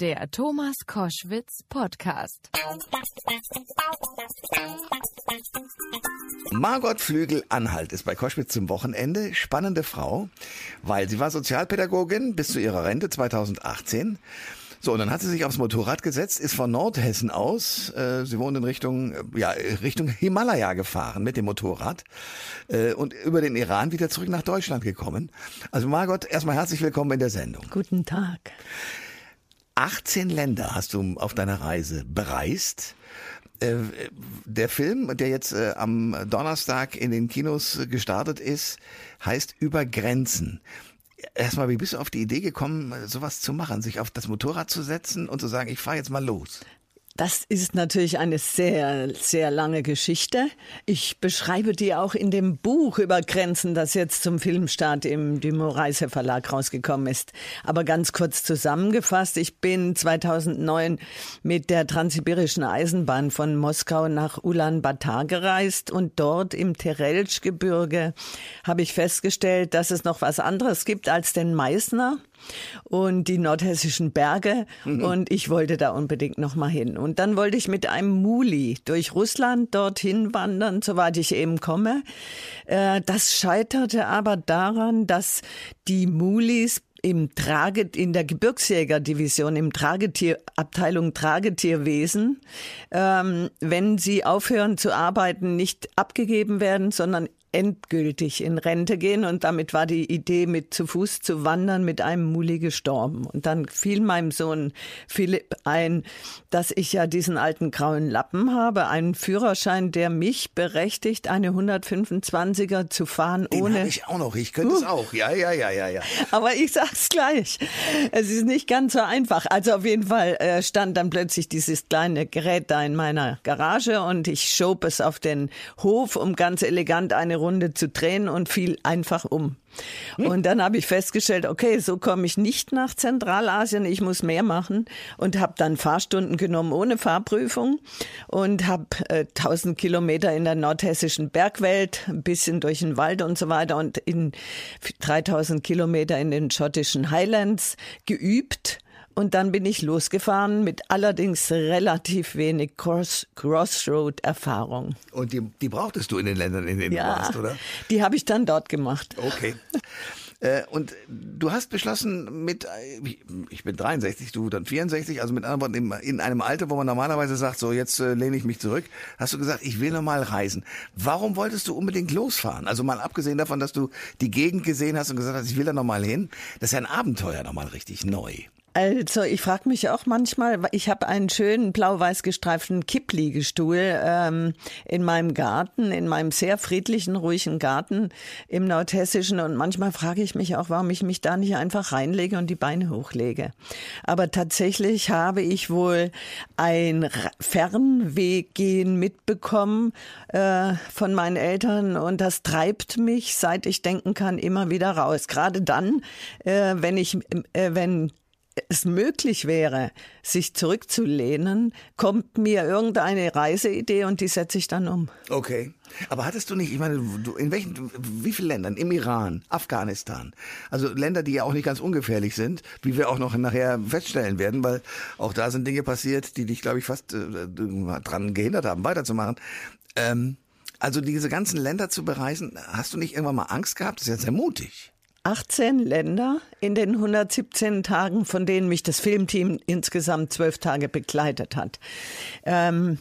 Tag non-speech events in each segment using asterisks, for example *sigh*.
Der Thomas Koschwitz Podcast. Margot Flügel-Anhalt ist bei Koschwitz zum Wochenende. Spannende Frau, weil sie war Sozialpädagogin bis zu ihrer Rente 2018. So, und dann hat sie sich aufs Motorrad gesetzt, ist von Nordhessen aus, äh, sie wohnt in Richtung, äh, ja, Richtung Himalaya gefahren mit dem Motorrad äh, und über den Iran wieder zurück nach Deutschland gekommen. Also Margot, erstmal herzlich willkommen in der Sendung. Guten Tag. 18 Länder hast du auf deiner Reise bereist. Äh, der Film, der jetzt äh, am Donnerstag in den Kinos gestartet ist, heißt Über Grenzen. Erstmal, wie bist du auf die Idee gekommen, sowas zu machen, sich auf das Motorrad zu setzen und zu sagen, ich fahre jetzt mal los? Das ist natürlich eine sehr, sehr lange Geschichte. Ich beschreibe die auch in dem Buch über Grenzen, das jetzt zum Filmstart im Dumont Reise Verlag rausgekommen ist. Aber ganz kurz zusammengefasst, ich bin 2009 mit der Transsibirischen Eisenbahn von Moskau nach Ulaanbaatar gereist und dort im Terelsch-Gebirge habe ich festgestellt, dass es noch was anderes gibt als den Meißner und die nordhessischen Berge mhm. und ich wollte da unbedingt noch mal hin. Und dann wollte ich mit einem Muli durch Russland dorthin wandern, soweit ich eben komme. Äh, das scheiterte aber daran, dass die Mulis im Trage, in der Gebirgsjägerdivision, im Tragetier, Abteilung Tragetierwesen, ähm, wenn sie aufhören zu arbeiten, nicht abgegeben werden, sondern endgültig in Rente gehen und damit war die Idee, mit zu Fuß zu wandern, mit einem Muli gestorben. Und dann fiel meinem Sohn Philipp ein, dass ich ja diesen alten grauen Lappen habe, einen Führerschein, der mich berechtigt, eine 125er zu fahren Den ohne. ich auch noch. Ich könnte uh. es auch. Ja, ja, ja, ja, ja. Aber ich sag's gleich. Es ist nicht ganz so einfach. Also auf jeden Fall äh, stand dann plötzlich dieses kleine Gerät da in meiner Garage und ich schob es auf den Hof, um ganz elegant eine Runde zu drehen und fiel einfach um. Hm. Und dann habe ich festgestellt, okay, so komme ich nicht nach Zentralasien, ich muss mehr machen und habe dann Fahrstunden genommen ohne Fahrprüfung und habe äh, 1000 Kilometer in der nordhessischen Bergwelt, ein bisschen durch den Wald und so weiter und in 3000 Kilometer in den schottischen Highlands geübt und dann bin ich losgefahren mit allerdings relativ wenig Cross Crossroad-Erfahrung. Und die, die brauchtest du in den Ländern, in denen ja, du warst, oder? Die habe ich dann dort gemacht. Okay. Äh, und du hast beschlossen, mit, äh, ich bin 63, du dann 64, also mit anderen Worten, in einem Alter, wo man normalerweise sagt, so jetzt äh, lehne ich mich zurück, hast du gesagt, ich will nochmal reisen. Warum wolltest du unbedingt losfahren? Also mal abgesehen davon, dass du die Gegend gesehen hast und gesagt hast, ich will da nochmal hin. Das ist ja ein Abenteuer nochmal richtig neu. Also ich frage mich auch manchmal, ich habe einen schönen blau-weiß gestreiften Kippliegestuhl ähm, in meinem Garten, in meinem sehr friedlichen, ruhigen Garten im Nordhessischen und manchmal frage ich mich auch, warum ich mich da nicht einfach reinlege und die Beine hochlege. Aber tatsächlich habe ich wohl ein Fernweggehen mitbekommen äh, von meinen Eltern und das treibt mich, seit ich denken kann, immer wieder raus. Gerade dann, äh, wenn ich, äh, wenn es möglich wäre, sich zurückzulehnen, kommt mir irgendeine Reiseidee und die setze ich dann um. Okay. Aber hattest du nicht, ich meine, du, in welchen, wie vielen Ländern? Im Iran, Afghanistan. Also Länder, die ja auch nicht ganz ungefährlich sind, wie wir auch noch nachher feststellen werden, weil auch da sind Dinge passiert, die dich, glaube ich, fast äh, dran gehindert haben, weiterzumachen. Ähm, also diese ganzen Länder zu bereisen, hast du nicht irgendwann mal Angst gehabt? Das ist ja sehr mutig. 18 Länder in den 117 Tagen, von denen mich das Filmteam insgesamt zwölf Tage begleitet hat. Ähm,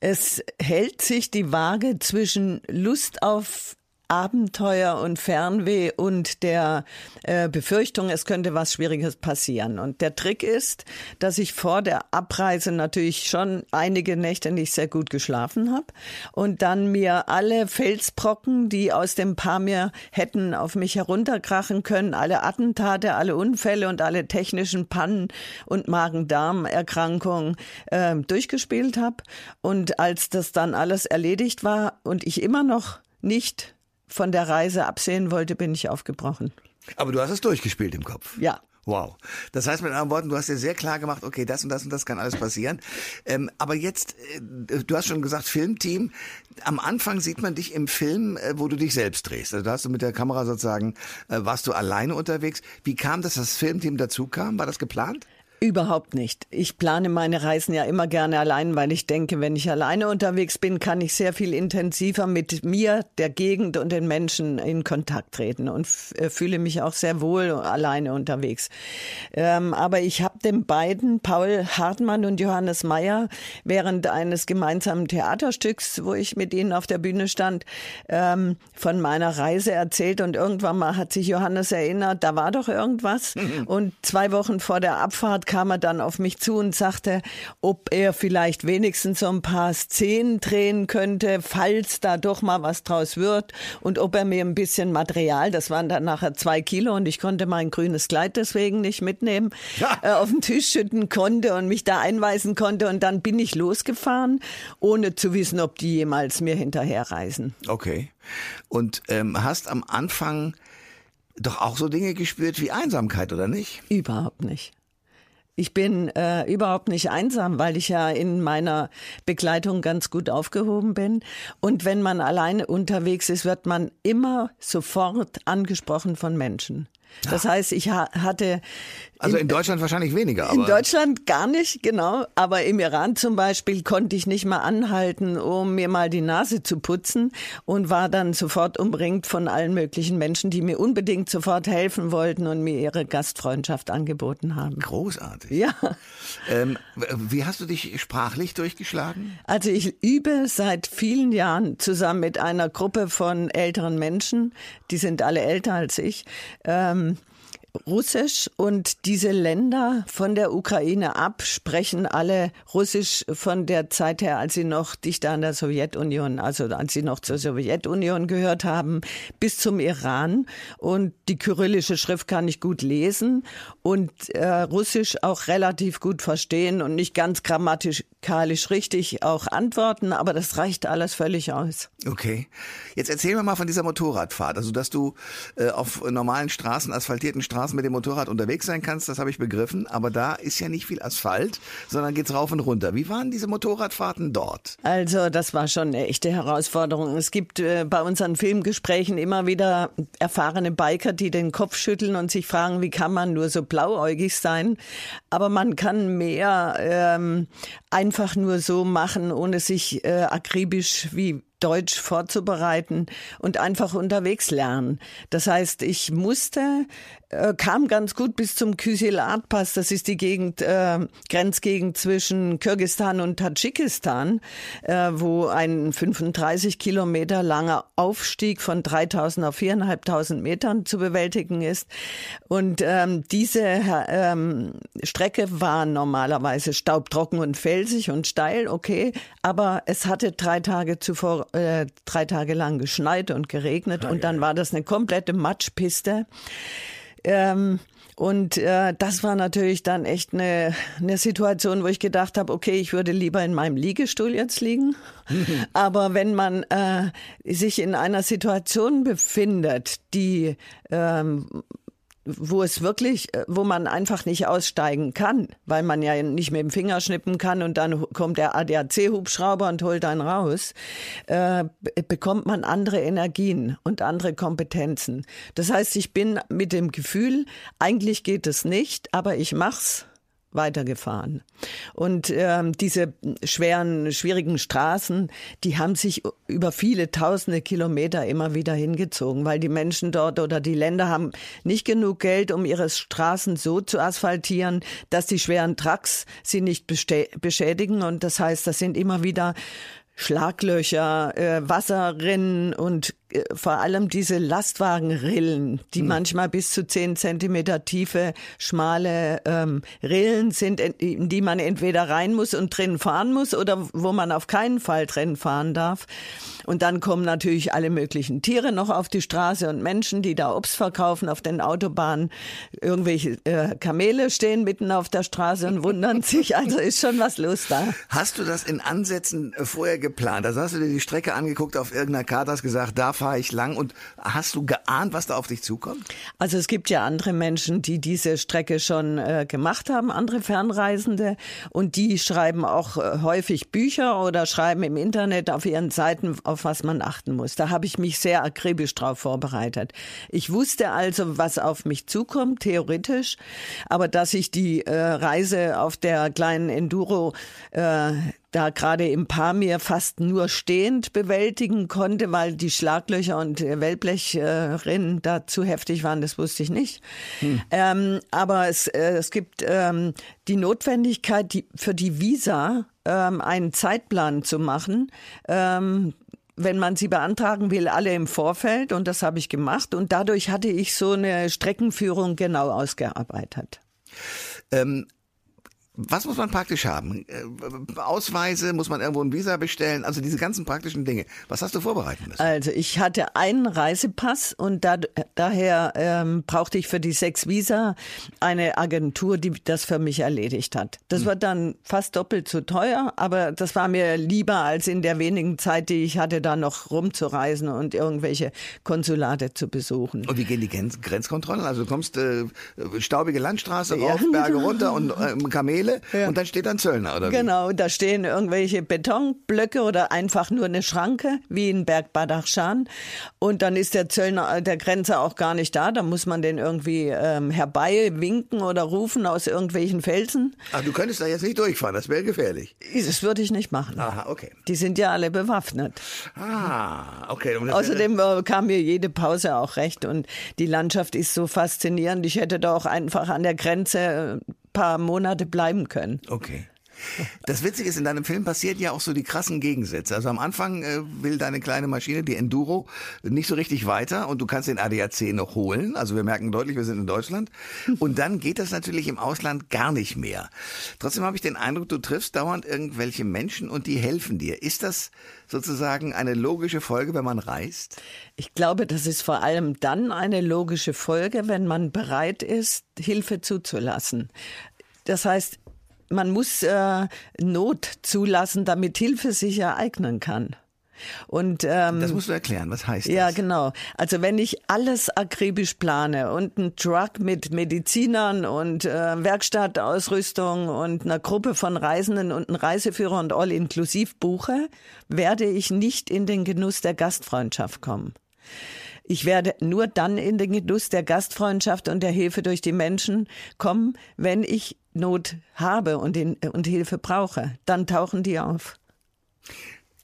es hält sich die Waage zwischen Lust auf Abenteuer und Fernweh und der äh, Befürchtung, es könnte was Schwieriges passieren. Und der Trick ist, dass ich vor der Abreise natürlich schon einige Nächte nicht sehr gut geschlafen habe und dann mir alle Felsbrocken, die aus dem Pamir hätten auf mich herunterkrachen können, alle Attentate, alle Unfälle und alle technischen Pannen und Magen-Darm-Erkrankungen äh, durchgespielt habe. Und als das dann alles erledigt war und ich immer noch nicht von der Reise absehen wollte, bin ich aufgebrochen. Aber du hast es durchgespielt im Kopf. Ja. Wow. Das heißt mit anderen Worten, du hast dir sehr klar gemacht, okay, das und das und das kann alles passieren. Ähm, aber jetzt, äh, du hast schon gesagt, Filmteam. Am Anfang sieht man dich im Film, äh, wo du dich selbst drehst. Also da hast du mit der Kamera sozusagen, äh, warst du alleine unterwegs. Wie kam das, dass das Filmteam dazu kam? War das geplant? Überhaupt nicht. Ich plane meine Reisen ja immer gerne allein, weil ich denke, wenn ich alleine unterwegs bin, kann ich sehr viel intensiver mit mir, der Gegend und den Menschen in Kontakt treten und äh, fühle mich auch sehr wohl alleine unterwegs. Ähm, aber ich habe den beiden, Paul Hartmann und Johannes Meyer, während eines gemeinsamen Theaterstücks, wo ich mit ihnen auf der Bühne stand, ähm, von meiner Reise erzählt und irgendwann mal hat sich Johannes erinnert, da war doch irgendwas *laughs* und zwei Wochen vor der Abfahrt kam er dann auf mich zu und sagte, ob er vielleicht wenigstens so ein paar Szenen drehen könnte, falls da doch mal was draus wird und ob er mir ein bisschen Material, das waren dann nachher zwei Kilo und ich konnte mein grünes Kleid deswegen nicht mitnehmen, ja. äh, auf den Tisch schütten konnte und mich da einweisen konnte und dann bin ich losgefahren, ohne zu wissen, ob die jemals mir hinterherreisen. Okay. Und ähm, hast am Anfang doch auch so Dinge gespürt wie Einsamkeit, oder nicht? Überhaupt nicht. Ich bin äh, überhaupt nicht einsam, weil ich ja in meiner Begleitung ganz gut aufgehoben bin. Und wenn man alleine unterwegs ist, wird man immer sofort angesprochen von Menschen. Das heißt, ich ha hatte. Also in Deutschland wahrscheinlich weniger. Aber in Deutschland gar nicht, genau. Aber im Iran zum Beispiel konnte ich nicht mal anhalten, um mir mal die Nase zu putzen und war dann sofort umringt von allen möglichen Menschen, die mir unbedingt sofort helfen wollten und mir ihre Gastfreundschaft angeboten haben. Großartig. Ja. Ähm, wie hast du dich sprachlich durchgeschlagen? Also ich übe seit vielen Jahren zusammen mit einer Gruppe von älteren Menschen, die sind alle älter als ich. Ähm, Russisch und diese Länder von der Ukraine ab sprechen alle Russisch von der Zeit her, als sie noch dichter an der Sowjetunion, also als sie noch zur Sowjetunion gehört haben, bis zum Iran. Und die kyrillische Schrift kann ich gut lesen und äh, Russisch auch relativ gut verstehen und nicht ganz grammatikalisch richtig auch antworten, aber das reicht alles völlig aus. Okay. Jetzt erzähl mir mal von dieser Motorradfahrt, also dass du äh, auf normalen Straßen, asphaltierten Straßen Straßen mit dem Motorrad unterwegs sein kannst, das habe ich begriffen. Aber da ist ja nicht viel Asphalt, sondern geht's rauf und runter. Wie waren diese Motorradfahrten dort? Also, das war schon eine echte Herausforderung. Es gibt äh, bei unseren Filmgesprächen immer wieder erfahrene Biker, die den Kopf schütteln und sich fragen, wie kann man nur so blauäugig sein? Aber man kann mehr ähm, einfach nur so machen, ohne sich äh, akribisch wie Deutsch vorzubereiten und einfach unterwegs lernen. Das heißt, ich musste, äh, kam ganz gut bis zum Kysilat-Pass. Das ist die Gegend, äh, Grenzgegend zwischen Kirgistan und Tadschikistan, äh, wo ein 35 Kilometer langer Aufstieg von 3000 auf 4.500 Metern zu bewältigen ist. Und ähm, diese ähm, Strecke war normalerweise staubtrocken und felsig und steil, okay, aber es hatte drei Tage zuvor äh, drei Tage lang geschneit und geregnet ah, und dann war das eine komplette Matschpiste. Ähm, und äh, das war natürlich dann echt eine, eine Situation, wo ich gedacht habe, okay, ich würde lieber in meinem Liegestuhl jetzt liegen. *laughs* Aber wenn man äh, sich in einer Situation befindet, die ähm, wo es wirklich, äh, wo man einfach nicht aussteigen kann, weil man ja nicht mit dem Finger schnippen kann und dann kommt der ADAC-Hubschrauber und holt einen raus, äh, bekommt man andere Energien und andere Kompetenzen. Das heißt, ich bin mit dem Gefühl, eigentlich geht es nicht, aber ich mach's weitergefahren. Und ähm, diese schweren, schwierigen Straßen, die haben sich über viele tausende Kilometer immer wieder hingezogen, weil die Menschen dort oder die Länder haben nicht genug Geld, um ihre Straßen so zu asphaltieren, dass die schweren Trucks sie nicht beschädigen. Und das heißt, das sind immer wieder Schlaglöcher, äh, Wasserrinnen und vor allem diese Lastwagenrillen, die mhm. manchmal bis zu zehn Zentimeter tiefe, schmale ähm, Rillen sind, in die man entweder rein muss und drin fahren muss oder wo man auf keinen Fall drin fahren darf. Und dann kommen natürlich alle möglichen Tiere noch auf die Straße und Menschen, die da Obst verkaufen auf den Autobahnen. Irgendwelche äh, Kamele stehen mitten auf der Straße und wundern *laughs* sich. Also ist schon was los da. Hast du das in Ansätzen äh, vorher geplant? Also hast du dir die Strecke angeguckt auf irgendeiner Karte, hast gesagt, da fahre ich lang und hast du geahnt, was da auf dich zukommt? Also es gibt ja andere Menschen, die diese Strecke schon äh, gemacht haben, andere Fernreisende und die schreiben auch äh, häufig Bücher oder schreiben im Internet auf ihren Seiten, auf was man achten muss. Da habe ich mich sehr akribisch drauf vorbereitet. Ich wusste also, was auf mich zukommt, theoretisch, aber dass ich die äh, Reise auf der kleinen Enduro äh, da gerade im Pamir fast nur stehend bewältigen konnte, weil die Schlaglöcher und Wellblechrinnen da zu heftig waren, das wusste ich nicht. Hm. Ähm, aber es, äh, es gibt ähm, die Notwendigkeit, die, für die Visa ähm, einen Zeitplan zu machen. Ähm, wenn man sie beantragen will, alle im Vorfeld und das habe ich gemacht und dadurch hatte ich so eine Streckenführung genau ausgearbeitet. Ähm, was muss man praktisch haben? Äh, Ausweise, muss man irgendwo ein Visa bestellen? Also diese ganzen praktischen Dinge. Was hast du vorbereitet müssen? Also ich hatte einen Reisepass und da, daher ähm, brauchte ich für die sechs Visa eine Agentur, die das für mich erledigt hat. Das hm. war dann fast doppelt so teuer, aber das war mir lieber als in der wenigen Zeit, die ich hatte, da noch rumzureisen und irgendwelche Konsulate zu besuchen. Und wie gehen die Grenzkontrollen? Also du kommst äh, staubige Landstraße rauf, ja. Berge runter und *laughs* äh, Kamele Stelle ja. und dann steht ein Zöllner, oder? Genau, da stehen irgendwelche Betonblöcke oder einfach nur eine Schranke, wie in Berg Badachshan. Und dann ist der Zöllner, der Grenzer auch gar nicht da. Da muss man den irgendwie ähm, herbei winken oder rufen aus irgendwelchen Felsen. Ach, du könntest da jetzt nicht durchfahren, das wäre gefährlich. Das würde ich nicht machen. Aha, okay. Die sind ja alle bewaffnet. Ah, okay. Außerdem äh, kam mir jede Pause auch recht und die Landschaft ist so faszinierend. Ich hätte da auch einfach an der Grenze äh, paar Monate bleiben können. Okay. Das Witzige ist, in deinem Film passieren ja auch so die krassen Gegensätze. Also am Anfang äh, will deine kleine Maschine, die Enduro, nicht so richtig weiter und du kannst den ADAC noch holen. Also wir merken deutlich, wir sind in Deutschland. Und dann geht das natürlich im Ausland gar nicht mehr. Trotzdem habe ich den Eindruck, du triffst dauernd irgendwelche Menschen und die helfen dir. Ist das sozusagen eine logische Folge, wenn man reist? Ich glaube, das ist vor allem dann eine logische Folge, wenn man bereit ist, Hilfe zuzulassen. Das heißt, man muss äh, Not zulassen, damit Hilfe sich ereignen kann. Und ähm, das musst du erklären. Was heißt das? Ja, genau. Also wenn ich alles akribisch plane und einen Truck mit Medizinern und äh, Werkstattausrüstung und einer Gruppe von Reisenden und einen Reiseführer und all inklusiv buche, werde ich nicht in den Genuss der Gastfreundschaft kommen. Ich werde nur dann in den Genuss der Gastfreundschaft und der Hilfe durch die Menschen kommen, wenn ich Not habe und, in, und Hilfe brauche. Dann tauchen die auf.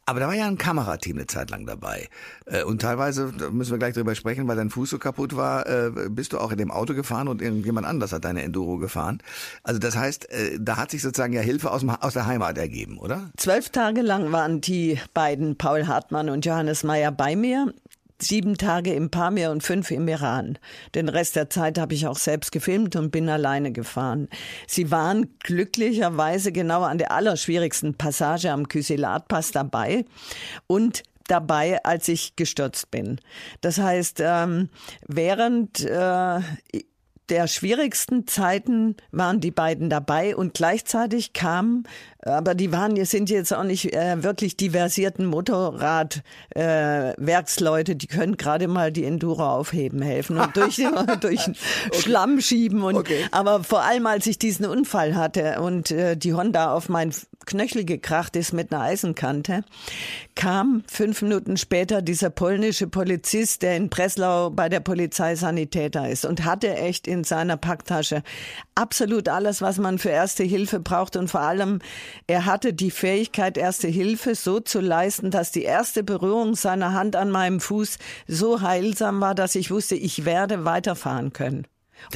Aber da war ja ein Kamerateam eine Zeit lang dabei. Äh, und teilweise, da müssen wir gleich drüber sprechen, weil dein Fuß so kaputt war, äh, bist du auch in dem Auto gefahren und irgendjemand anders hat deine Enduro gefahren. Also das heißt, äh, da hat sich sozusagen ja Hilfe aus, aus der Heimat ergeben, oder? Zwölf Tage lang waren die beiden, Paul Hartmann und Johannes Meyer, bei mir sieben Tage im Pamir und fünf im Iran. Den Rest der Zeit habe ich auch selbst gefilmt und bin alleine gefahren. Sie waren glücklicherweise genau an der allerschwierigsten Passage am Kysilatpass dabei und dabei, als ich gestürzt bin. Das heißt, ähm, während äh, der schwierigsten Zeiten waren die beiden dabei und gleichzeitig kam, aber die waren, sind jetzt auch nicht äh, wirklich diversierten Motorradwerksleute, äh, die können gerade mal die Enduro aufheben helfen und durch, *laughs* durch okay. Schlamm schieben. Und, okay. Aber vor allem, als ich diesen Unfall hatte und äh, die Honda auf mein Knöchel gekracht ist mit einer Eisenkante, kam fünf Minuten später dieser polnische Polizist, der in Breslau bei der Polizei Sanitäter ist und hatte echt in seiner Packtasche absolut alles, was man für Erste Hilfe braucht und vor allem er hatte die Fähigkeit, Erste Hilfe so zu leisten, dass die erste Berührung seiner Hand an meinem Fuß so heilsam war, dass ich wusste, ich werde weiterfahren können.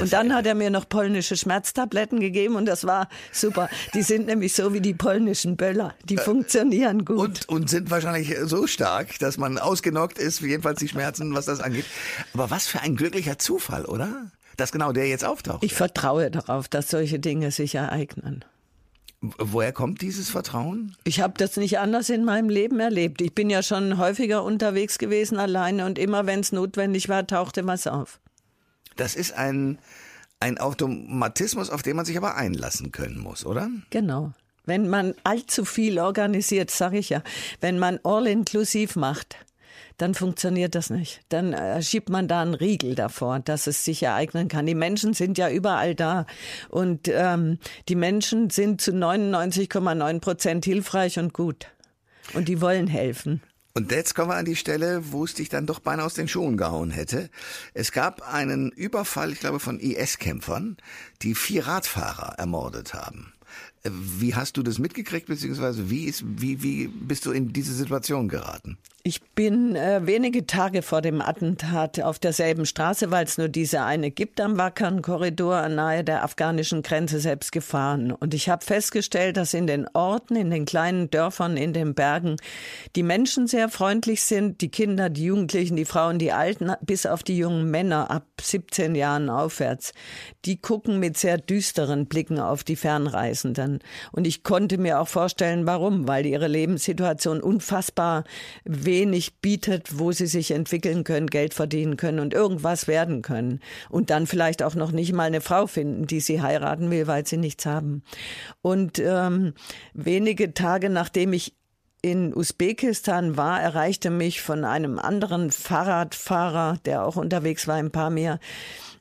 Und dann hat er mir noch polnische Schmerztabletten gegeben und das war super. Die sind nämlich so wie die polnischen Böller. Die äh, funktionieren gut. Und, und sind wahrscheinlich so stark, dass man ausgenockt ist, jedenfalls die Schmerzen, was das angeht. Aber was für ein glücklicher Zufall, oder? Dass genau der jetzt auftaucht. Ich vertraue darauf, dass solche Dinge sich ereignen. Woher kommt dieses Vertrauen? Ich habe das nicht anders in meinem Leben erlebt. Ich bin ja schon häufiger unterwegs gewesen alleine und immer, wenn es notwendig war, tauchte was auf. Das ist ein, ein Automatismus, auf den man sich aber einlassen können muss, oder? Genau. Wenn man allzu viel organisiert, sage ich ja, wenn man all inklusiv macht, dann funktioniert das nicht. Dann äh, schiebt man da einen Riegel davor, dass es sich ereignen kann. Die Menschen sind ja überall da und ähm, die Menschen sind zu 99,9 Prozent hilfreich und gut und die wollen helfen. Und jetzt kommen wir an die Stelle, wo es dich dann doch beinahe aus den Schuhen gehauen hätte. Es gab einen Überfall, ich glaube, von IS-Kämpfern, die vier Radfahrer ermordet haben. Wie hast du das mitgekriegt, beziehungsweise wie, ist, wie, wie bist du in diese Situation geraten? Ich bin äh, wenige Tage vor dem Attentat auf derselben Straße, weil es nur diese eine gibt, am Wackern-Korridor nahe der afghanischen Grenze selbst gefahren. Und ich habe festgestellt, dass in den Orten, in den kleinen Dörfern, in den Bergen die Menschen sehr freundlich sind, die Kinder, die Jugendlichen, die Frauen, die Alten, bis auf die jungen Männer ab 17 Jahren aufwärts. Die gucken mit sehr düsteren Blicken auf die Fernreisenden. Und ich konnte mir auch vorstellen, warum, weil ihre Lebenssituation unfassbar wenig bietet, wo sie sich entwickeln können, Geld verdienen können und irgendwas werden können. Und dann vielleicht auch noch nicht mal eine Frau finden, die sie heiraten will, weil sie nichts haben. Und ähm, wenige Tage nachdem ich in Usbekistan war, erreichte mich von einem anderen Fahrradfahrer, der auch unterwegs war, ein paar mehr,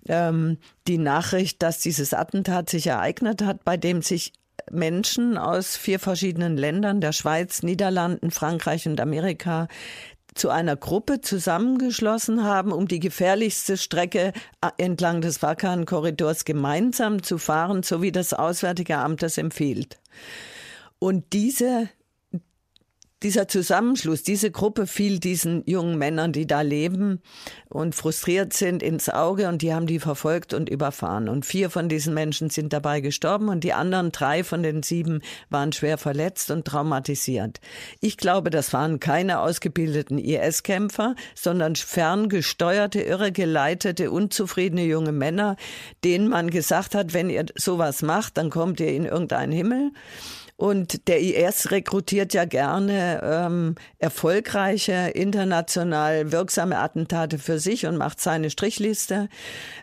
ähm, die Nachricht, dass dieses Attentat sich ereignet hat, bei dem sich Menschen aus vier verschiedenen Ländern, der Schweiz, Niederlanden, Frankreich und Amerika, zu einer Gruppe zusammengeschlossen haben, um die gefährlichste Strecke äh, entlang des Wakan-Korridors gemeinsam zu fahren, so wie das Auswärtige Amt das empfiehlt. Und diese dieser Zusammenschluss, diese Gruppe fiel diesen jungen Männern, die da leben und frustriert sind, ins Auge und die haben die verfolgt und überfahren. Und vier von diesen Menschen sind dabei gestorben und die anderen drei von den sieben waren schwer verletzt und traumatisiert. Ich glaube, das waren keine ausgebildeten IS-Kämpfer, sondern ferngesteuerte, irregeleitete, unzufriedene junge Männer, denen man gesagt hat, wenn ihr sowas macht, dann kommt ihr in irgendeinen Himmel. Und der IS rekrutiert ja gerne ähm, erfolgreiche, international wirksame Attentate für sich und macht seine Strichliste.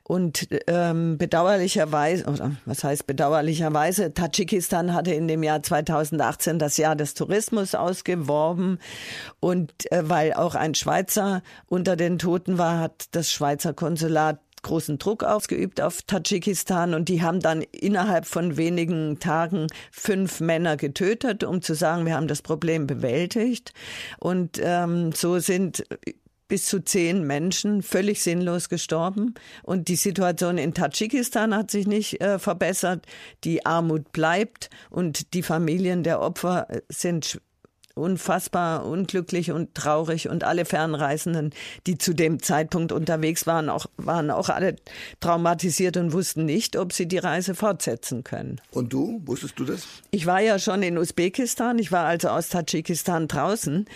Und ähm, bedauerlicherweise, oder was heißt bedauerlicherweise, Tadschikistan hatte in dem Jahr 2018 das Jahr des Tourismus ausgeworben. Und äh, weil auch ein Schweizer unter den Toten war, hat das Schweizer Konsulat großen Druck ausgeübt auf Tadschikistan und die haben dann innerhalb von wenigen Tagen fünf Männer getötet, um zu sagen, wir haben das Problem bewältigt. Und ähm, so sind bis zu zehn Menschen völlig sinnlos gestorben. Und die Situation in Tadschikistan hat sich nicht äh, verbessert. Die Armut bleibt und die Familien der Opfer sind unfassbar unglücklich und traurig und alle Fernreisenden, die zu dem Zeitpunkt unterwegs waren, auch, waren auch alle traumatisiert und wussten nicht, ob sie die Reise fortsetzen können. Und du, wusstest du das? Ich war ja schon in Usbekistan, ich war also aus Tadschikistan draußen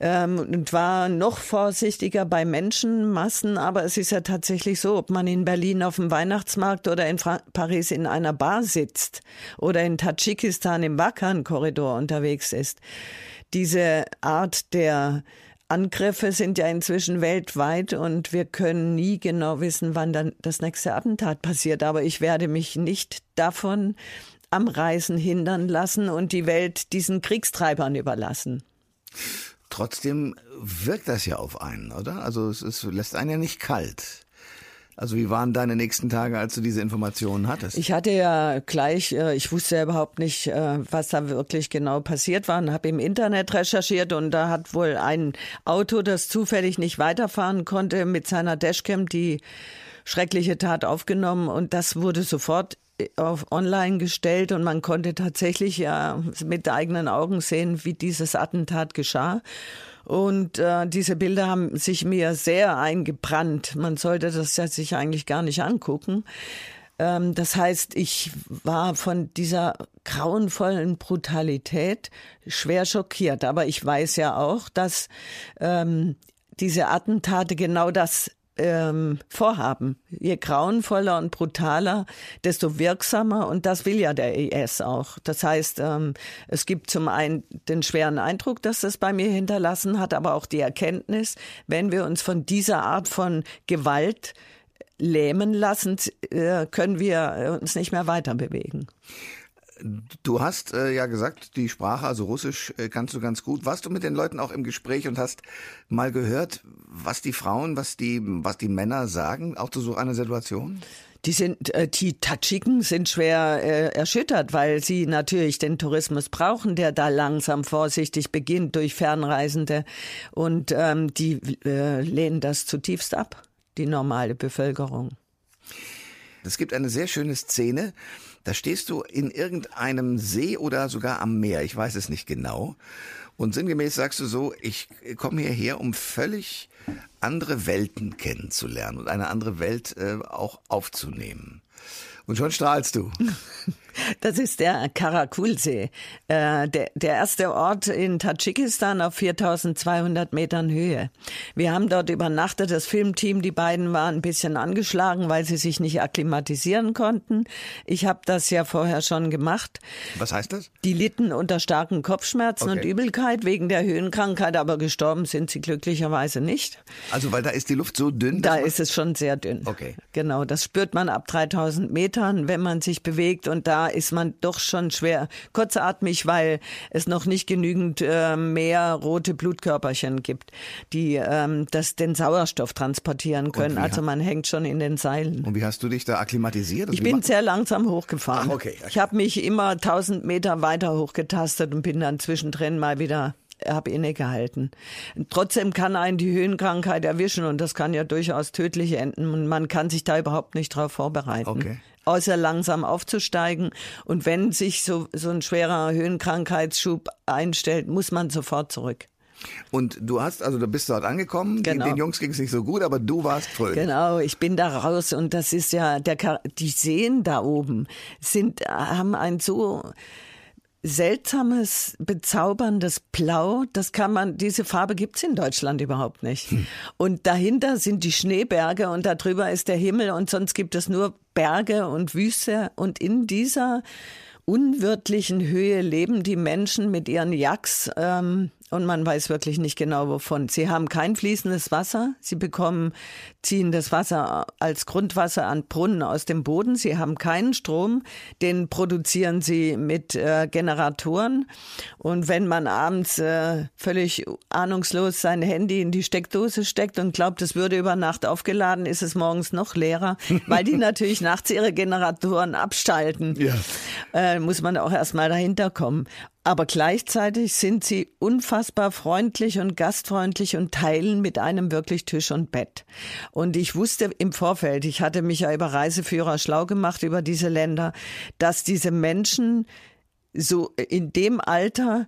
ähm, und war noch vorsichtiger bei Menschenmassen, aber es ist ja tatsächlich so, ob man in Berlin auf dem Weihnachtsmarkt oder in Fra Paris in einer Bar sitzt oder in Tadschikistan im Wakan-Korridor unterwegs ist diese Art der Angriffe sind ja inzwischen weltweit und wir können nie genau wissen, wann dann das nächste Attentat passiert. Aber ich werde mich nicht davon am Reisen hindern lassen und die Welt diesen Kriegstreibern überlassen. Trotzdem wirkt das ja auf einen, oder? Also es, es lässt einen ja nicht kalt. Also wie waren deine nächsten Tage, als du diese Informationen hattest? Ich hatte ja gleich, äh, ich wusste ja überhaupt nicht, äh, was da wirklich genau passiert war und habe im Internet recherchiert und da hat wohl ein Auto, das zufällig nicht weiterfahren konnte, mit seiner Dashcam die schreckliche Tat aufgenommen und das wurde sofort äh, auf online gestellt und man konnte tatsächlich ja mit eigenen Augen sehen, wie dieses Attentat geschah. Und äh, diese Bilder haben sich mir sehr eingebrannt. Man sollte das ja sich eigentlich gar nicht angucken. Ähm, das heißt, ich war von dieser grauenvollen Brutalität schwer schockiert. Aber ich weiß ja auch, dass ähm, diese Attentate genau das ähm, vorhaben. Je grauenvoller und brutaler, desto wirksamer und das will ja der IS auch. Das heißt, ähm, es gibt zum einen den schweren Eindruck, dass das bei mir hinterlassen hat, aber auch die Erkenntnis, wenn wir uns von dieser Art von Gewalt lähmen lassen, äh, können wir uns nicht mehr weiter bewegen. Du hast äh, ja gesagt, die Sprache, also Russisch, äh, kannst du ganz gut. Warst du mit den Leuten auch im Gespräch und hast mal gehört, was die Frauen, was die, was die Männer sagen, auch zu so einer Situation? Die sind, äh, die Tadschiken sind schwer äh, erschüttert, weil sie natürlich den Tourismus brauchen, der da langsam vorsichtig beginnt durch Fernreisende. Und ähm, die äh, lehnen das zutiefst ab, die normale Bevölkerung. Es gibt eine sehr schöne Szene. Da stehst du in irgendeinem See oder sogar am Meer. Ich weiß es nicht genau. Und sinngemäß sagst du so, ich komme hierher, um völlig andere Welten kennenzulernen und eine andere Welt äh, auch aufzunehmen. Und schon strahlst du. *laughs* Das ist der Karakulsee, äh, der, der erste Ort in Tadschikistan auf 4200 Metern Höhe. Wir haben dort übernachtet, das Filmteam, die beiden waren ein bisschen angeschlagen, weil sie sich nicht akklimatisieren konnten. Ich habe das ja vorher schon gemacht. Was heißt das? Die litten unter starken Kopfschmerzen okay. und Übelkeit wegen der Höhenkrankheit, aber gestorben sind sie glücklicherweise nicht. Also weil da ist die Luft so dünn? Da ist es schon sehr dünn. Okay. Genau, das spürt man ab 3000 Metern, wenn man sich bewegt und da ist man doch schon schwer kurzatmig, weil es noch nicht genügend äh, mehr rote Blutkörperchen gibt, die ähm, das, den Sauerstoff transportieren können. Also man hängt schon in den Seilen. Und wie hast du dich da akklimatisiert? Ich bin sehr langsam hochgefahren. Ach, okay, okay. Ich habe mich immer 1000 Meter weiter hochgetastet und bin dann zwischendrin mal wieder habe innegehalten. Trotzdem kann einen die Höhenkrankheit erwischen und das kann ja durchaus tödlich enden und man kann sich da überhaupt nicht darauf vorbereiten. Okay außer langsam aufzusteigen. Und wenn sich so, so ein schwerer Höhenkrankheitsschub einstellt, muss man sofort zurück. Und du hast, also du bist dort angekommen, genau. den, den Jungs ging es nicht so gut, aber du warst fröhlich. Genau, ich bin da raus und das ist ja, der, die Seen da oben sind, haben ein so seltsames, bezauberndes Blau. Das kann man, diese Farbe gibt's in Deutschland überhaupt nicht. Hm. Und dahinter sind die Schneeberge und darüber ist der Himmel und sonst gibt es nur Berge und Wüste. Und in dieser unwirtlichen Höhe leben die Menschen mit ihren Yaks. Ähm, und man weiß wirklich nicht genau wovon. Sie haben kein fließendes Wasser. Sie bekommen, ziehen das Wasser als Grundwasser an Brunnen aus dem Boden. Sie haben keinen Strom. Den produzieren sie mit äh, Generatoren. Und wenn man abends äh, völlig ahnungslos sein Handy in die Steckdose steckt und glaubt, es würde über Nacht aufgeladen, ist es morgens noch leerer, *laughs* weil die natürlich nachts ihre Generatoren abschalten. Ja. Äh, muss man auch erstmal dahinter kommen. Aber gleichzeitig sind sie unfassbar freundlich und gastfreundlich und teilen mit einem wirklich Tisch und Bett. Und ich wusste im Vorfeld, ich hatte mich ja über Reiseführer schlau gemacht über diese Länder, dass diese Menschen so in dem Alter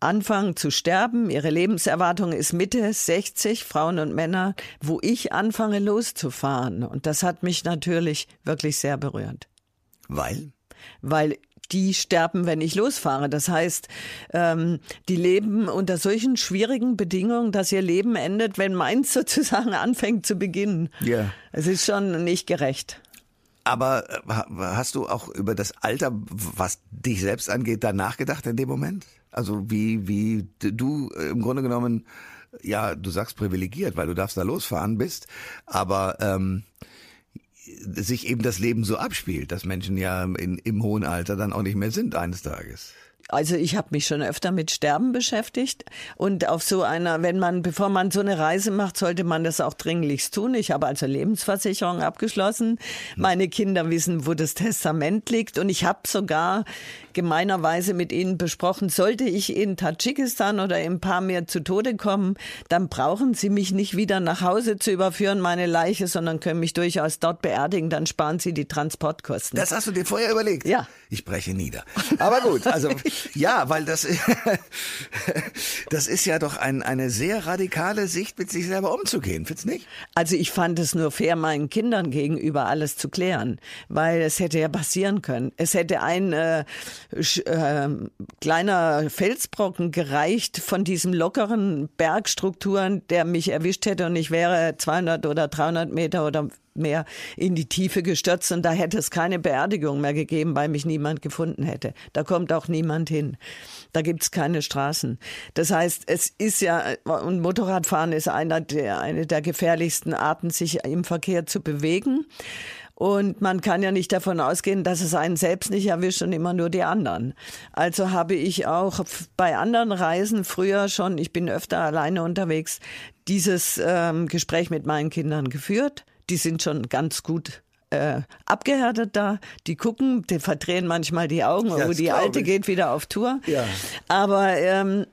anfangen zu sterben. Ihre Lebenserwartung ist Mitte 60, Frauen und Männer, wo ich anfange loszufahren. Und das hat mich natürlich wirklich sehr berührt. Weil? Weil die sterben, wenn ich losfahre. Das heißt, ähm, die leben unter solchen schwierigen Bedingungen, dass ihr Leben endet, wenn meins *laughs* sozusagen anfängt zu beginnen. Ja. Es ist schon nicht gerecht. Aber äh, hast du auch über das Alter, was dich selbst angeht, da nachgedacht in dem Moment? Also wie, wie du im Grunde genommen, ja, du sagst privilegiert, weil du darfst da losfahren bist, aber ähm, sich eben das Leben so abspielt, dass Menschen ja in, im hohen Alter dann auch nicht mehr sind eines Tages. Also ich habe mich schon öfter mit Sterben beschäftigt und auf so einer, wenn man, bevor man so eine Reise macht, sollte man das auch dringlichst tun. Ich habe also Lebensversicherung abgeschlossen. Meine Kinder wissen, wo das Testament liegt und ich habe sogar gemeinerweise mit ihnen besprochen, sollte ich in Tadschikistan oder in Pamir zu Tode kommen, dann brauchen sie mich nicht wieder nach Hause zu überführen, meine Leiche, sondern können mich durchaus dort beerdigen, dann sparen sie die Transportkosten. Das hast du dir vorher überlegt? Ja. Ich breche nieder. Aber gut, also *laughs* ja, weil das, *laughs* das ist ja doch ein, eine sehr radikale Sicht, mit sich selber umzugehen, findest nicht? Also ich fand es nur fair, meinen Kindern gegenüber alles zu klären, weil es hätte ja passieren können. Es hätte ein äh, äh, kleiner Felsbrocken gereicht von diesen lockeren Bergstrukturen, der mich erwischt hätte und ich wäre 200 oder 300 Meter oder mehr in die Tiefe gestürzt und da hätte es keine Beerdigung mehr gegeben, weil mich niemand gefunden hätte. Da kommt auch niemand hin. Da gibt's keine Straßen. Das heißt, es ist ja, und Motorradfahren ist einer der, eine der gefährlichsten Arten, sich im Verkehr zu bewegen. Und man kann ja nicht davon ausgehen, dass es einen selbst nicht erwischt und immer nur die anderen. Also habe ich auch bei anderen Reisen früher schon, ich bin öfter alleine unterwegs, dieses ähm, Gespräch mit meinen Kindern geführt. Die sind schon ganz gut äh, abgehärtet da. Die gucken, die verdrehen manchmal die Augen. Ja, oh, die Alte ich. geht wieder auf Tour. Ja. Aber ähm,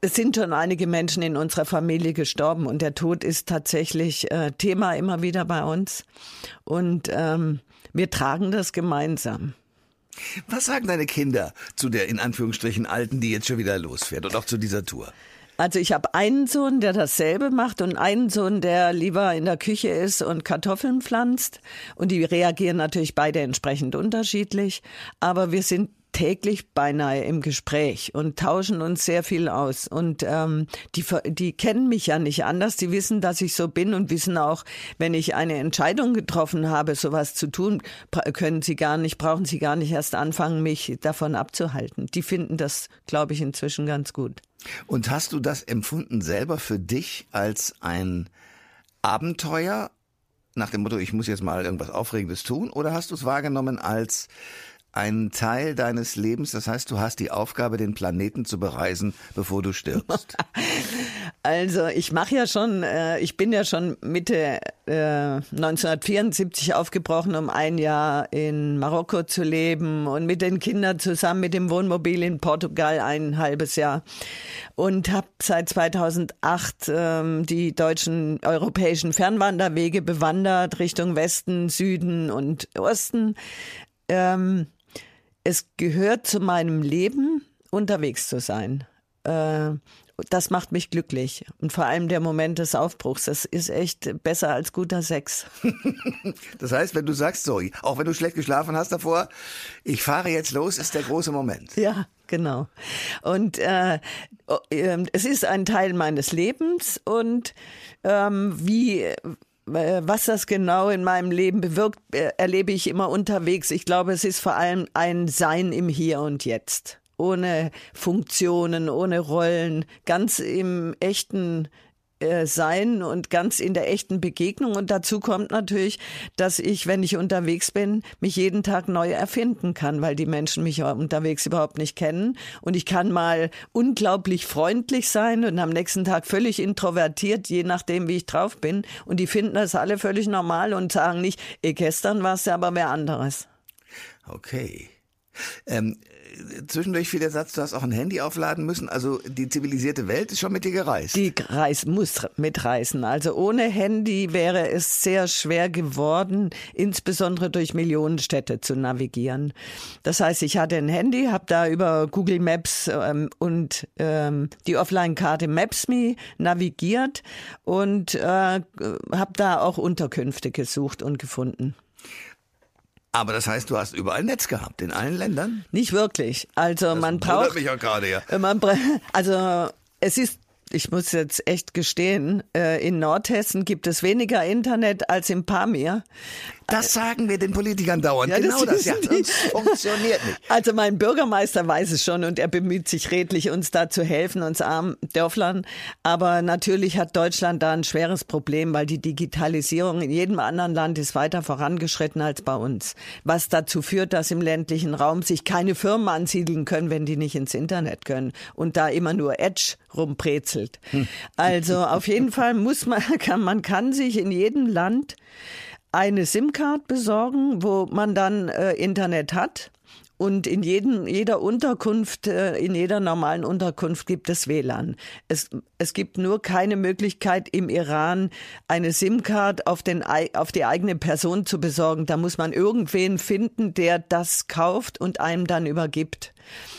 es sind schon einige Menschen in unserer Familie gestorben und der Tod ist tatsächlich äh, Thema immer wieder bei uns. Und ähm, wir tragen das gemeinsam. Was sagen deine Kinder zu der in Anführungsstrichen Alten, die jetzt schon wieder losfährt und auch zu dieser Tour? Also ich habe einen Sohn, der dasselbe macht und einen Sohn, der lieber in der Küche ist und Kartoffeln pflanzt. Und die reagieren natürlich beide entsprechend unterschiedlich. Aber wir sind täglich beinahe im Gespräch und tauschen uns sehr viel aus. Und ähm, die, die kennen mich ja nicht anders. Die wissen, dass ich so bin und wissen auch, wenn ich eine Entscheidung getroffen habe, sowas zu tun, können sie gar nicht, brauchen sie gar nicht erst anfangen, mich davon abzuhalten. Die finden das, glaube ich, inzwischen ganz gut. Und hast du das empfunden selber für dich als ein Abenteuer nach dem Motto, ich muss jetzt mal irgendwas Aufregendes tun? Oder hast du es wahrgenommen als ein Teil deines Lebens. Das heißt, du hast die Aufgabe, den Planeten zu bereisen, bevor du stirbst. *laughs* Also ich mache ja schon, äh, ich bin ja schon Mitte äh, 1974 aufgebrochen, um ein Jahr in Marokko zu leben und mit den Kindern zusammen mit dem Wohnmobil in Portugal ein halbes Jahr und habe seit 2008 ähm, die deutschen europäischen Fernwanderwege bewandert Richtung Westen, Süden und Osten. Ähm, es gehört zu meinem Leben, unterwegs zu sein. Äh, das macht mich glücklich. Und vor allem der Moment des Aufbruchs. Das ist echt besser als guter Sex. *laughs* das heißt, wenn du sagst so, auch wenn du schlecht geschlafen hast davor, ich fahre jetzt los, ist der große Moment. Ja, genau. Und äh, äh, es ist ein Teil meines Lebens und ähm, wie was das genau in meinem Leben bewirkt, äh, erlebe ich immer unterwegs. Ich glaube, es ist vor allem ein Sein im Hier und Jetzt. Ohne Funktionen, ohne Rollen, ganz im echten äh, sein und ganz in der echten Begegnung. Und dazu kommt natürlich, dass ich, wenn ich unterwegs bin, mich jeden Tag neu erfinden kann, weil die Menschen mich unterwegs überhaupt nicht kennen. Und ich kann mal unglaublich freundlich sein und am nächsten Tag völlig introvertiert, je nachdem, wie ich drauf bin. Und die finden das alle völlig normal und sagen nicht, eh, gestern war es ja aber wer anderes. Okay. Ähm, zwischendurch fiel der Satz, du hast auch ein Handy aufladen müssen. Also die zivilisierte Welt ist schon mit dir gereist. Die Reis muss mitreisen. Also ohne Handy wäre es sehr schwer geworden, insbesondere durch Millionenstädte zu navigieren. Das heißt, ich hatte ein Handy, habe da über Google Maps ähm, und ähm, die Offline-Karte Maps.me navigiert und äh, habe da auch Unterkünfte gesucht und gefunden. Aber das heißt, du hast überall Netz gehabt, in allen Ländern? Nicht wirklich. Also das man braucht. mich auch gerade, ja. Man, also es ist ich muss jetzt echt gestehen, äh, in Nordhessen gibt es weniger Internet als in Pamir. Das sagen wir den Politikern dauernd. Ja, genau das, das ja. Sonst funktioniert nicht. Also mein Bürgermeister weiß es schon und er bemüht sich redlich, uns da zu helfen, uns armen Dörflern. Aber natürlich hat Deutschland da ein schweres Problem, weil die Digitalisierung in jedem anderen Land ist weiter vorangeschritten als bei uns. Was dazu führt, dass im ländlichen Raum sich keine Firmen ansiedeln können, wenn die nicht ins Internet können und da immer nur Edge rumbrezelt. Hm. Also auf jeden Fall muss man, *laughs* kann, man kann sich in jedem Land eine SIM-Card besorgen, wo man dann äh, Internet hat. Und in jedem, jeder Unterkunft, äh, in jeder normalen Unterkunft gibt es WLAN. Es, es gibt nur keine Möglichkeit im Iran eine SIM-Card auf, den, auf die eigene Person zu besorgen. Da muss man irgendwen finden, der das kauft und einem dann übergibt.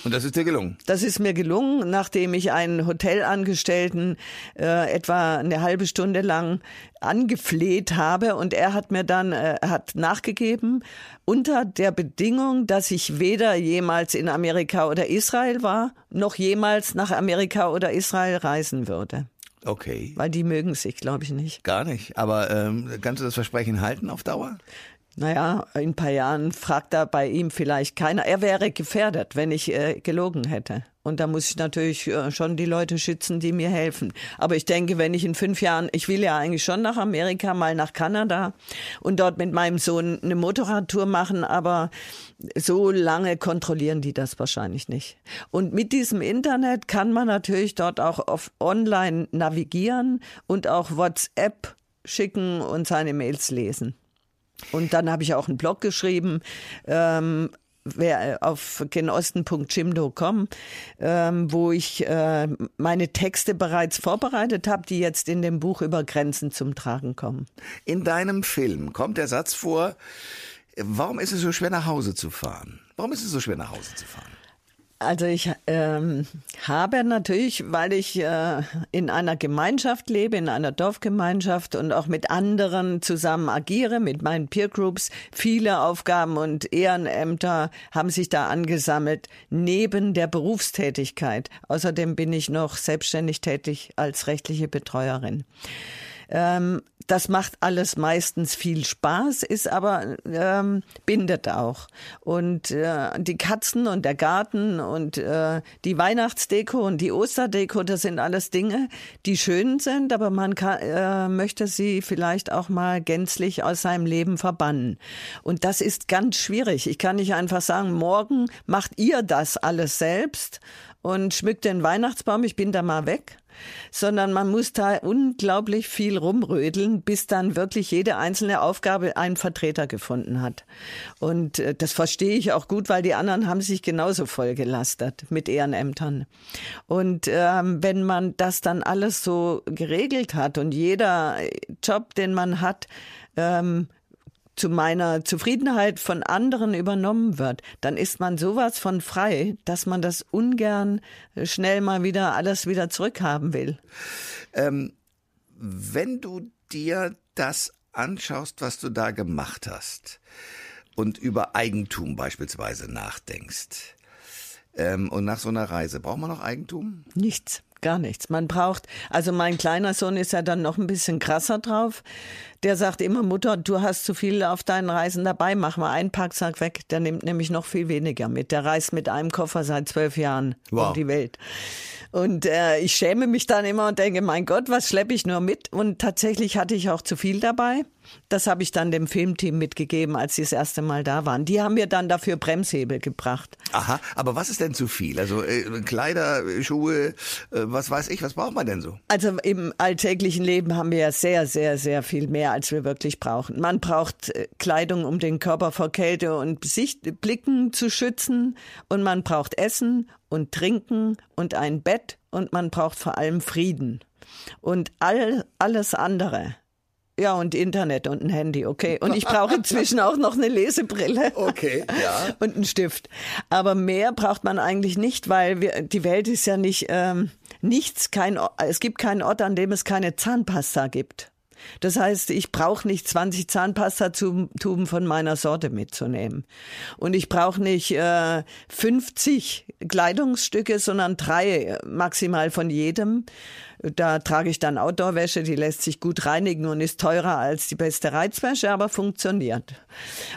Und das ist dir gelungen? Das ist mir gelungen, nachdem ich einen Hotelangestellten äh, etwa eine halbe Stunde lang angefleht habe und er hat mir dann äh, hat nachgegeben unter der Bedingung, dass ich weder jemals in Amerika oder Israel war, noch jemals nach Amerika oder Israel reisen würde. Okay. Weil die mögen sich, glaube ich, nicht. Gar nicht. Aber ähm, kannst du das Versprechen halten auf Dauer? Naja, in ein paar Jahren fragt da bei ihm vielleicht keiner. Er wäre gefährdet, wenn ich äh, gelogen hätte. Und da muss ich natürlich äh, schon die Leute schützen, die mir helfen. Aber ich denke, wenn ich in fünf Jahren, ich will ja eigentlich schon nach Amerika, mal nach Kanada und dort mit meinem Sohn eine Motorradtour machen, aber so lange kontrollieren die das wahrscheinlich nicht. Und mit diesem Internet kann man natürlich dort auch auf online navigieren und auch WhatsApp schicken und seine Mails lesen. Und dann habe ich auch einen Blog geschrieben, ähm, wer auf genosten.jimdo.com, ähm, wo ich äh, meine Texte bereits vorbereitet habe, die jetzt in dem Buch über Grenzen zum Tragen kommen. In deinem Film kommt der Satz vor, warum ist es so schwer nach Hause zu fahren? Warum ist es so schwer nach Hause zu fahren? Also ich ähm, habe natürlich, weil ich äh, in einer Gemeinschaft lebe, in einer Dorfgemeinschaft und auch mit anderen zusammen agiere, mit meinen Peer Groups, viele Aufgaben und Ehrenämter haben sich da angesammelt, neben der Berufstätigkeit. Außerdem bin ich noch selbstständig tätig als rechtliche Betreuerin. Ähm, das macht alles meistens viel Spaß, ist aber ähm, bindet auch. Und äh, die Katzen und der Garten und äh, die Weihnachtsdeko und die Osterdeko, das sind alles Dinge, die schön sind, aber man kann, äh, möchte sie vielleicht auch mal gänzlich aus seinem Leben verbannen. Und das ist ganz schwierig. Ich kann nicht einfach sagen, morgen macht ihr das alles selbst und schmückt den Weihnachtsbaum, ich bin da mal weg sondern man muss da unglaublich viel rumrödeln, bis dann wirklich jede einzelne Aufgabe einen Vertreter gefunden hat. Und äh, das verstehe ich auch gut, weil die anderen haben sich genauso voll gelastet mit Ehrenämtern. Und ähm, wenn man das dann alles so geregelt hat und jeder Job, den man hat, ähm, zu meiner Zufriedenheit von anderen übernommen wird, dann ist man sowas von frei, dass man das ungern schnell mal wieder alles wieder zurückhaben will. Ähm, wenn du dir das anschaust, was du da gemacht hast und über Eigentum beispielsweise nachdenkst, ähm, und nach so einer Reise, braucht man noch Eigentum? Nichts. Gar nichts. Man braucht, also mein kleiner Sohn ist ja dann noch ein bisschen krasser drauf. Der sagt immer, Mutter, du hast zu viel auf deinen Reisen dabei, mach mal einen Packsack weg. Der nimmt nämlich noch viel weniger mit. Der reist mit einem Koffer seit zwölf Jahren wow. um die Welt. Und äh, ich schäme mich dann immer und denke, mein Gott, was schleppe ich nur mit? Und tatsächlich hatte ich auch zu viel dabei. Das habe ich dann dem Filmteam mitgegeben, als sie das erste Mal da waren. Die haben mir dann dafür Bremshebel gebracht. Aha, aber was ist denn zu viel? Also äh, Kleider, Schuhe, äh, was weiß ich, was braucht man denn so? Also im alltäglichen Leben haben wir ja sehr, sehr, sehr viel mehr, als wir wirklich brauchen. Man braucht äh, Kleidung, um den Körper vor Kälte und Sicht, Blicken zu schützen. Und man braucht Essen und Trinken und ein Bett und man braucht vor allem Frieden. Und all, alles andere. Ja, und Internet und ein Handy, okay. Und ich brauche inzwischen auch noch eine Lesebrille. Okay, ja. *laughs* Und einen Stift. Aber mehr braucht man eigentlich nicht, weil wir, die Welt ist ja nicht ähm, nichts, kein, es gibt keinen Ort, an dem es keine Zahnpasta gibt. Das heißt, ich brauche nicht 20 Zahnpastatuben von meiner Sorte mitzunehmen. Und ich brauche nicht äh, 50 Kleidungsstücke, sondern drei maximal von jedem. Da trage ich dann Outdoorwäsche, die lässt sich gut reinigen und ist teurer als die beste Reizwäsche, aber funktioniert.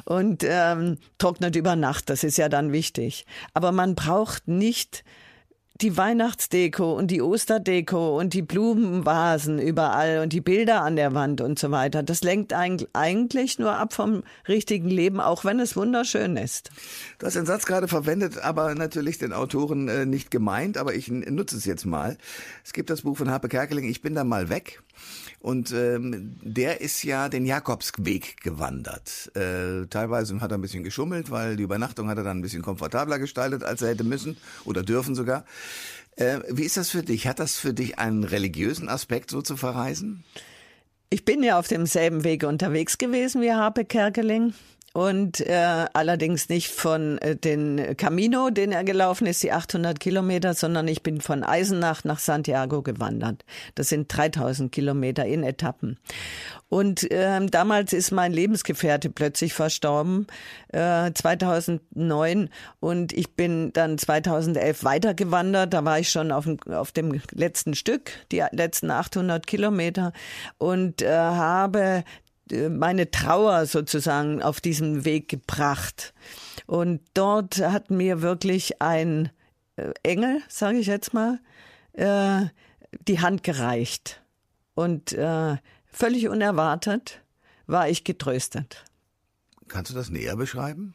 Und ähm, trocknet über Nacht, das ist ja dann wichtig. Aber man braucht nicht die Weihnachtsdeko und die Osterdeko und die Blumenvasen überall und die Bilder an der Wand und so weiter. Das lenkt eigentlich nur ab vom richtigen Leben, auch wenn es wunderschön ist. Du hast den Satz gerade verwendet, aber natürlich den Autoren äh, nicht gemeint, aber ich nutze es jetzt mal. Es gibt das Buch von Harpe Kerkeling, Ich bin da mal weg. Und ähm, der ist ja den Jakobsweg gewandert. Äh, teilweise hat er ein bisschen geschummelt, weil die Übernachtung hat er dann ein bisschen komfortabler gestaltet, als er hätte müssen oder dürfen sogar. Äh, wie ist das für dich? Hat das für dich einen religiösen Aspekt, so zu verreisen? Ich bin ja auf demselben Weg unterwegs gewesen wie Harpe Kerkeling und äh, allerdings nicht von äh, den Camino, den er gelaufen ist, die 800 Kilometer, sondern ich bin von Eisenach nach Santiago gewandert. Das sind 3000 Kilometer in Etappen. Und äh, damals ist mein Lebensgefährte plötzlich verstorben, äh, 2009. Und ich bin dann 2011 weitergewandert. Da war ich schon auf dem, auf dem letzten Stück, die letzten 800 Kilometer und äh, habe meine Trauer sozusagen auf diesen Weg gebracht. Und dort hat mir wirklich ein äh, Engel, sage ich jetzt mal, äh, die Hand gereicht. Und äh, völlig unerwartet war ich getröstet. Kannst du das näher beschreiben?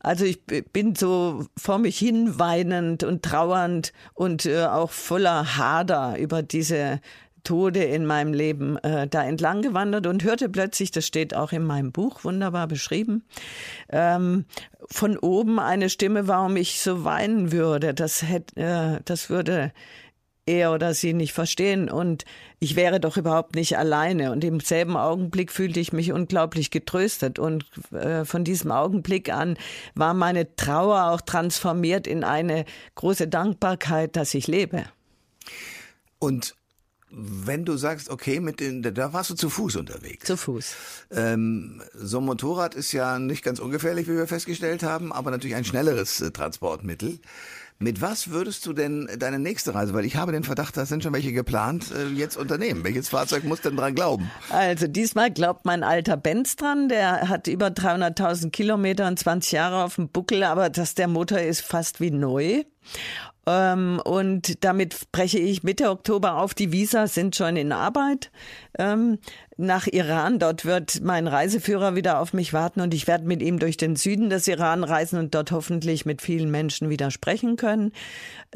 Also ich bin so vor mich hin weinend und trauernd und äh, auch voller Hader über diese Tode in meinem Leben äh, da entlang gewandert und hörte plötzlich, das steht auch in meinem Buch wunderbar beschrieben, ähm, von oben eine Stimme, warum ich so weinen würde. Das hätte, äh, das würde er oder sie nicht verstehen und ich wäre doch überhaupt nicht alleine. Und im selben Augenblick fühlte ich mich unglaublich getröstet und äh, von diesem Augenblick an war meine Trauer auch transformiert in eine große Dankbarkeit, dass ich lebe. Und wenn du sagst, okay, mit den, da warst du zu Fuß unterwegs. Zu Fuß. Ähm, so ein Motorrad ist ja nicht ganz ungefährlich, wie wir festgestellt haben, aber natürlich ein schnelleres äh, Transportmittel. Mit was würdest du denn deine nächste Reise, weil ich habe den Verdacht, da sind schon welche geplant, äh, jetzt unternehmen? Welches Fahrzeug muss denn dran glauben? Also diesmal glaubt mein alter Benz dran, der hat über 300.000 Kilometer und 20 Jahre auf dem Buckel, aber dass der Motor ist fast wie neu. Ähm, und damit breche ich Mitte Oktober auf. Die Visa sind schon in Arbeit ähm, nach Iran. Dort wird mein Reiseführer wieder auf mich warten und ich werde mit ihm durch den Süden des Iran reisen und dort hoffentlich mit vielen Menschen wieder sprechen können.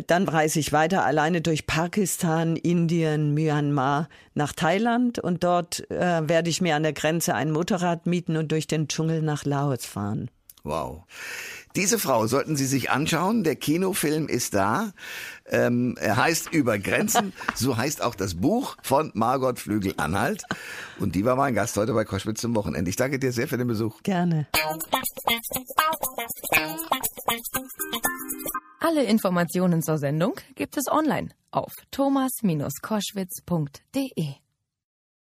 Dann reise ich weiter alleine durch Pakistan, Indien, Myanmar nach Thailand und dort äh, werde ich mir an der Grenze ein Motorrad mieten und durch den Dschungel nach Laos fahren. Wow. Diese Frau sollten Sie sich anschauen. Der Kinofilm ist da. Ähm, er heißt Über Grenzen. *laughs* So heißt auch das Buch von Margot Flügel-Anhalt. Und die war mein Gast heute bei Koschwitz zum Wochenende. Ich danke dir sehr für den Besuch. Gerne. Alle Informationen zur Sendung gibt es online auf thomas-koschwitz.de.